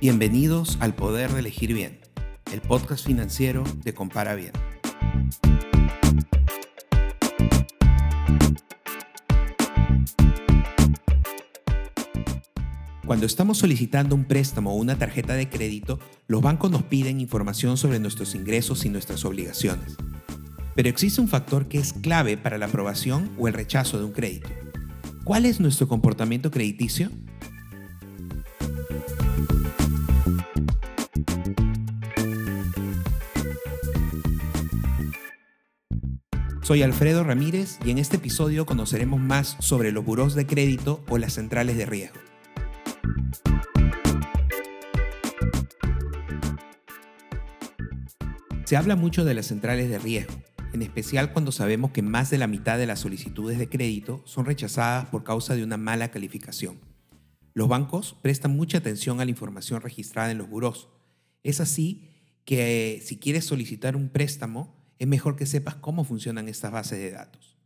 Bienvenidos al Poder de Elegir Bien, el podcast financiero de Compara Bien. Cuando estamos solicitando un préstamo o una tarjeta de crédito, los bancos nos piden información sobre nuestros ingresos y nuestras obligaciones. Pero existe un factor que es clave para la aprobación o el rechazo de un crédito. ¿Cuál es nuestro comportamiento crediticio? Soy Alfredo Ramírez y en este episodio conoceremos más sobre los buros de crédito o las centrales de riesgo. Se habla mucho de las centrales de riesgo, en especial cuando sabemos que más de la mitad de las solicitudes de crédito son rechazadas por causa de una mala calificación. Los bancos prestan mucha atención a la información registrada en los buros. Es así que eh, si quieres solicitar un préstamo, es mejor que sepas cómo funcionan estas bases de datos.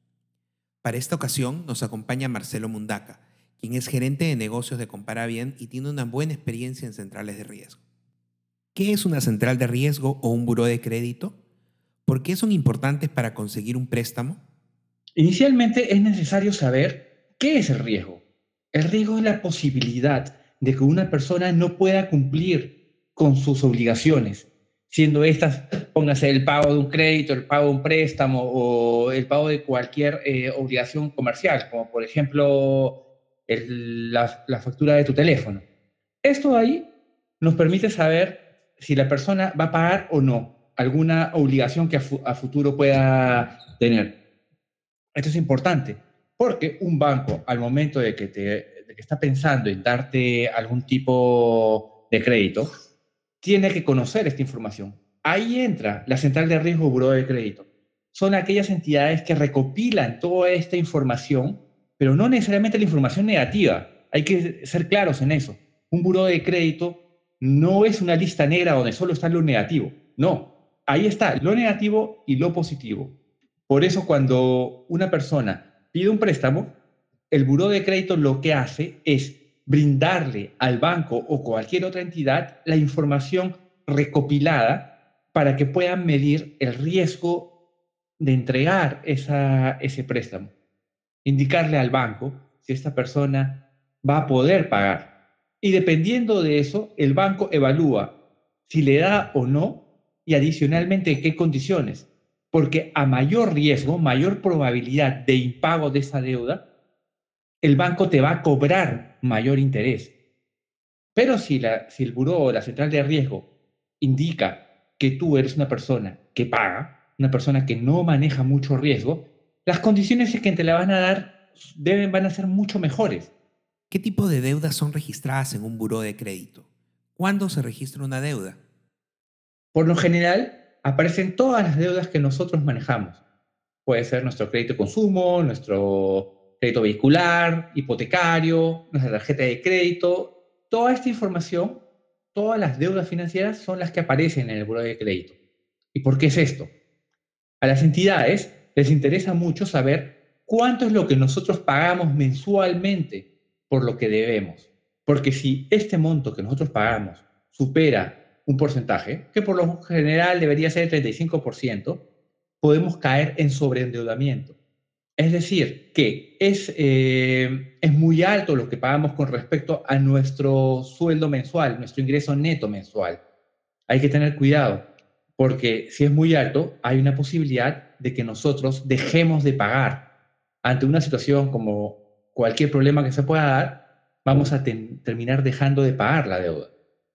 Para esta ocasión nos acompaña Marcelo Mundaca, quien es gerente de negocios de Comparabien y tiene una buena experiencia en centrales de riesgo. ¿Qué es una central de riesgo o un buró de crédito? ¿Por qué son importantes para conseguir un préstamo? Inicialmente es necesario saber qué es el riesgo. El riesgo es la posibilidad de que una persona no pueda cumplir con sus obligaciones, siendo estas, póngase el pago de un crédito, el pago de un préstamo o el pago de cualquier eh, obligación comercial, como por ejemplo la, la, factura de tu teléfono. Esto ahí nos permite saber si la persona va a pagar o no alguna obligación que a, futuro pueda tener. Esto es importante, porque un banco al momento de que, te, de que está pensando en darte algún tipo de crédito, tiene que conocer esta información. Ahí entra la central de riesgo buró de crédito. Son aquellas entidades que recopilan toda esta información, pero no necesariamente la información negativa. Hay que ser claros en eso. Un buró de crédito no es una lista negra donde solo está lo negativo. No, ahí está lo negativo y lo positivo. Por eso cuando una persona pide un préstamo, el buró de crédito lo que hace es brindarle al banco o cualquier otra entidad la información recopilada para que puedan medir el riesgo de entregar ese préstamo. Indicarle al banco si esta persona va a poder pagar. Y dependiendo de eso, el banco evalúa si le da o no y adicionalmente en qué condiciones. Porque a mayor riesgo, mayor probabilidad de impago de esa deuda, el banco te va a cobrar mayor interés. Pero si, la, si el buró o la central de riesgo indica que tú eres una persona que paga, una persona que no maneja mucho riesgo, las condiciones que te la van a dar deben, van a ser mucho mejores. ¿Qué tipo de deudas son registradas en un buró de crédito? ¿Cuándo se registra una deuda? Por lo general, aparecen todas las deudas que nosotros manejamos. Puede ser nuestro crédito de consumo, nuestro crédito vehicular, hipotecario, nuestra tarjeta de crédito. Toda esta información, todas las deudas financieras son las que aparecen en el buro de crédito. ¿Y por qué es esto? A las entidades les interesa mucho saber cuánto es lo que nosotros pagamos mensualmente por lo que debemos. Porque si este monto que nosotros pagamos supera un porcentaje, que por lo general debería ser el 35%, podemos caer en sobreendeudamiento. Es decir, que es, eh, es muy alto lo que pagamos con respecto a nuestro sueldo mensual, nuestro ingreso neto mensual. Hay que tener cuidado, porque si es muy alto, hay una posibilidad de que nosotros dejemos de pagar. Ante una situación como cualquier problema que se pueda dar, vamos a terminar dejando de pagar la deuda.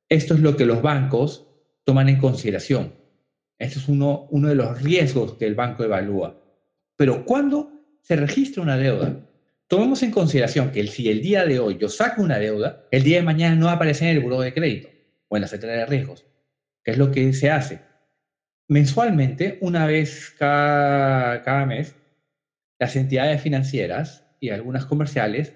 Esto es lo que los bancos toman en consideración. Esto es uno, uno de los riesgos que el banco evalúa. Pero ¿cuándo se registra una deuda. Tomemos en consideración que si el día de hoy yo saco una deuda, el día de mañana no va a aparecer en el buró de crédito o en la central de riesgos. ¿Qué es lo que se hace? Mensualmente, una vez cada, cada mes, las entidades financieras y algunas comerciales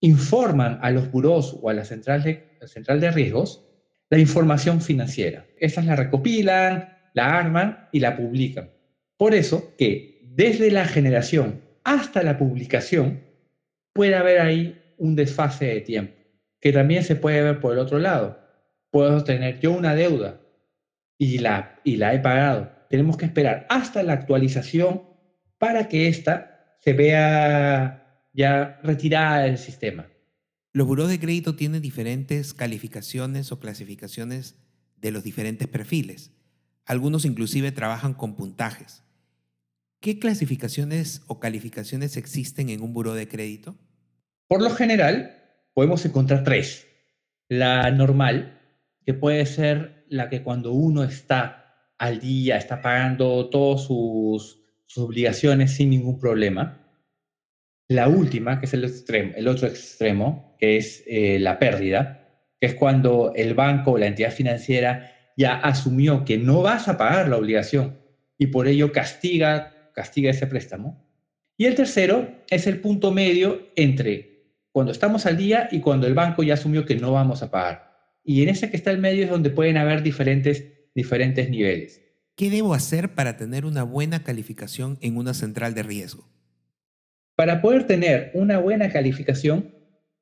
informan a los buros o a la central de, la central de riesgos la información financiera. Estas la recopilan, la arman y la publican. Por eso que desde la generación hasta la publicación, puede haber ahí un desfase de tiempo, que también se puede ver por el otro lado. puedo tener yo una deuda y la, y la he pagado. Tenemos que esperar hasta la actualización para que ésta se vea ya retirada del sistema. Los buros de crédito tienen diferentes calificaciones o clasificaciones de los diferentes perfiles. Algunos inclusive trabajan con puntajes. ¿Qué clasificaciones o calificaciones existen en un buro de crédito? Por lo general, podemos encontrar tres. La normal, que puede ser la que cuando uno está al día, está pagando todas sus, obligaciones sin ningún problema. La última, que es el, extremo, el otro extremo, que es eh, la pérdida, que es cuando el banco o la entidad financiera ya asumió que no vas a pagar la obligación y por ello castiga, castiga ese préstamo. Y el tercero es el punto medio entre cuando estamos al día y cuando el banco ya asumió que no vamos a pagar. Y en ese que está el medio es donde pueden haber diferentes, diferentes niveles. ¿Qué debo hacer para tener una buena calificación en una central de riesgo? Para poder tener una buena calificación,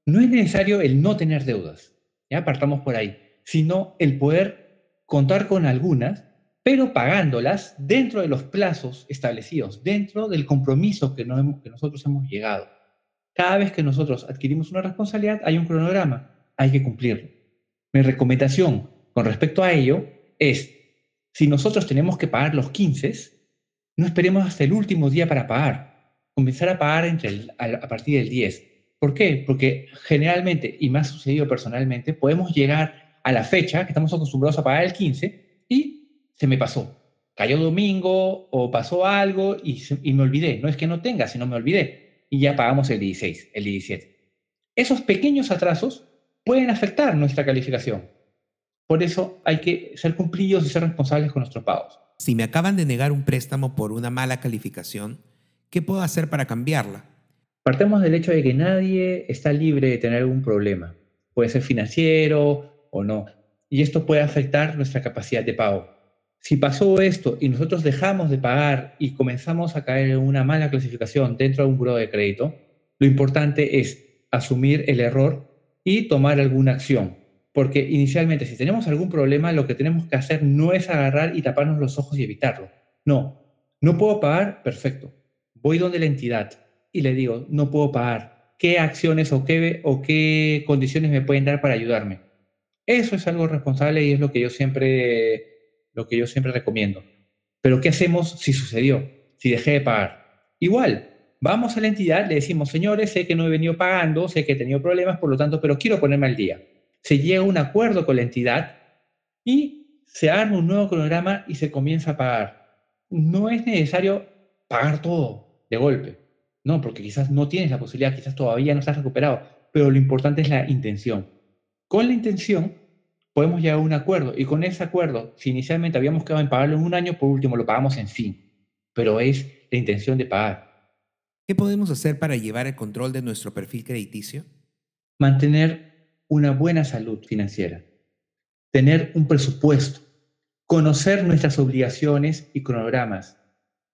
no es necesario el no tener deudas, ya partamos por ahí, sino el poder contar con algunas, pero pagándolas dentro de los plazos establecidos, dentro del compromiso que, que nosotros hemos llegado. Cada vez que nosotros adquirimos una responsabilidad, hay un cronograma, hay que cumplirlo. Mi recomendación con respecto a ello es, si nosotros tenemos que pagar los 15, no esperemos hasta el último día para pagar, comenzar a pagar entre a partir del 10. ¿Por qué? Porque generalmente, y me ha sucedido personalmente, podemos llegar a la fecha, que estamos acostumbrados a pagar el 15, y se me pasó. Cayó domingo o pasó algo y, y me olvidé. No es que no tenga, sino me olvidé. Y ya pagamos el 16, el 17. Esos pequeños atrasos pueden afectar nuestra calificación. Por eso hay que ser cumplidos y ser responsables con nuestros pagos. Si me acaban de negar un préstamo por una mala calificación, ¿qué puedo hacer para cambiarla? Partemos del hecho de que nadie está libre de tener algún problema. Puede ser financiero, o no. Y esto puede afectar nuestra capacidad de pago. Si pasó esto y nosotros dejamos de pagar y comenzamos a caer en una mala clasificación dentro de un buro de crédito, lo importante es asumir el error y tomar alguna acción. Porque inicialmente, si tenemos algún problema, lo que tenemos que hacer no es agarrar y taparnos los ojos y evitarlo. No, no puedo pagar, perfecto. Voy donde la entidad y le digo, no puedo pagar. ¿Qué acciones o qué, o qué condiciones me pueden dar para ayudarme? Eso es algo responsable y es lo que yo siempre, lo que yo siempre recomiendo. Pero ¿qué hacemos si sucedió? Si dejé de pagar. Igual, vamos a la entidad, le decimos, señores, sé que no he venido pagando, sé que he tenido problemas, por lo tanto, pero quiero ponerme al día. Se llega a un acuerdo con la entidad y se arma un nuevo cronograma y se comienza a pagar. No es necesario pagar todo de golpe, no, porque quizás no tienes la posibilidad, quizás todavía no estás recuperado, pero lo importante es la intención. Con la intención podemos llegar a un acuerdo y con ese acuerdo, si inicialmente habíamos quedado en pagarlo en un año, por último lo pagamos en fin, pero es la intención de pagar. ¿Qué podemos hacer para llevar el control de nuestro perfil crediticio? Mantener una buena salud financiera, tener un presupuesto, conocer nuestras obligaciones y cronogramas,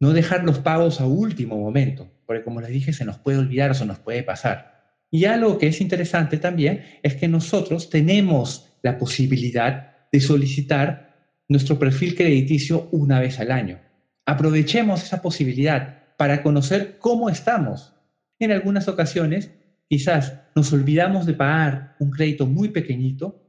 no dejar los pagos a último momento, porque como les dije, se nos puede olvidar o se nos puede pasar. Y algo que es interesante también es que nosotros tenemos la posibilidad de solicitar nuestro perfil crediticio una vez al año. Aprovechemos esa posibilidad para conocer cómo estamos. En algunas ocasiones, quizás nos olvidamos de pagar un crédito muy pequeñito,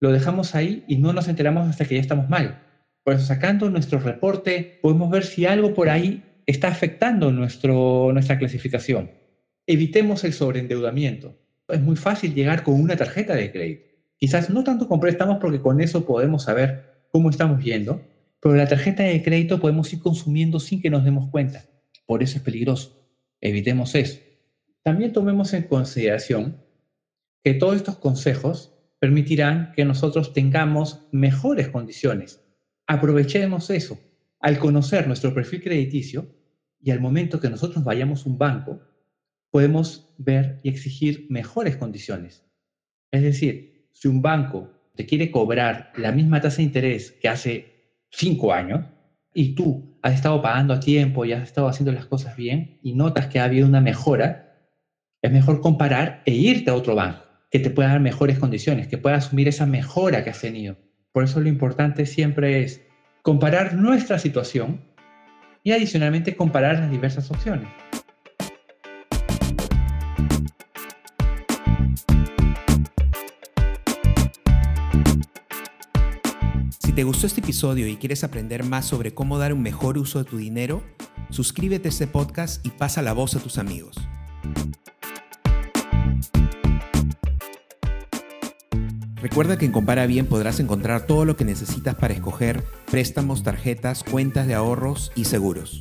lo dejamos ahí y no nos enteramos hasta que ya estamos mal. Por eso, sacando nuestro reporte, podemos ver si algo por ahí está afectando nuestra clasificación evitemos el sobreendeudamiento. Es muy fácil llegar con una tarjeta de crédito. Quizás no tanto con préstamos porque con eso podemos saber cómo estamos yendo, pero la tarjeta de crédito podemos ir consumiendo sin que nos demos cuenta. Por eso es peligroso. Evitemos eso. También tomemos en consideración que todos estos consejos permitirán que nosotros tengamos mejores condiciones. Aprovechemos eso. Al conocer nuestro perfil crediticio y al momento que nosotros vayamos a un banco, podemos ver y exigir mejores condiciones. Es decir, si un banco te quiere cobrar la misma tasa de interés que hace cinco años y tú has estado pagando a tiempo y has estado haciendo las cosas bien y notas que ha habido una mejora, es mejor comparar e irte a otro banco. que te pueda dar mejores condiciones, que pueda asumir esa mejora que has tenido. Por eso lo importante siempre es comparar nuestra situación y adicionalmente comparar las diversas opciones. Si te gustó este episodio y quieres aprender más sobre cómo dar un mejor uso de tu dinero, suscríbete a este podcast y pasa la voz a tus amigos. Recuerda que en Compara Bien podrás encontrar todo lo que necesitas para escoger préstamos, tarjetas, cuentas de ahorros y seguros.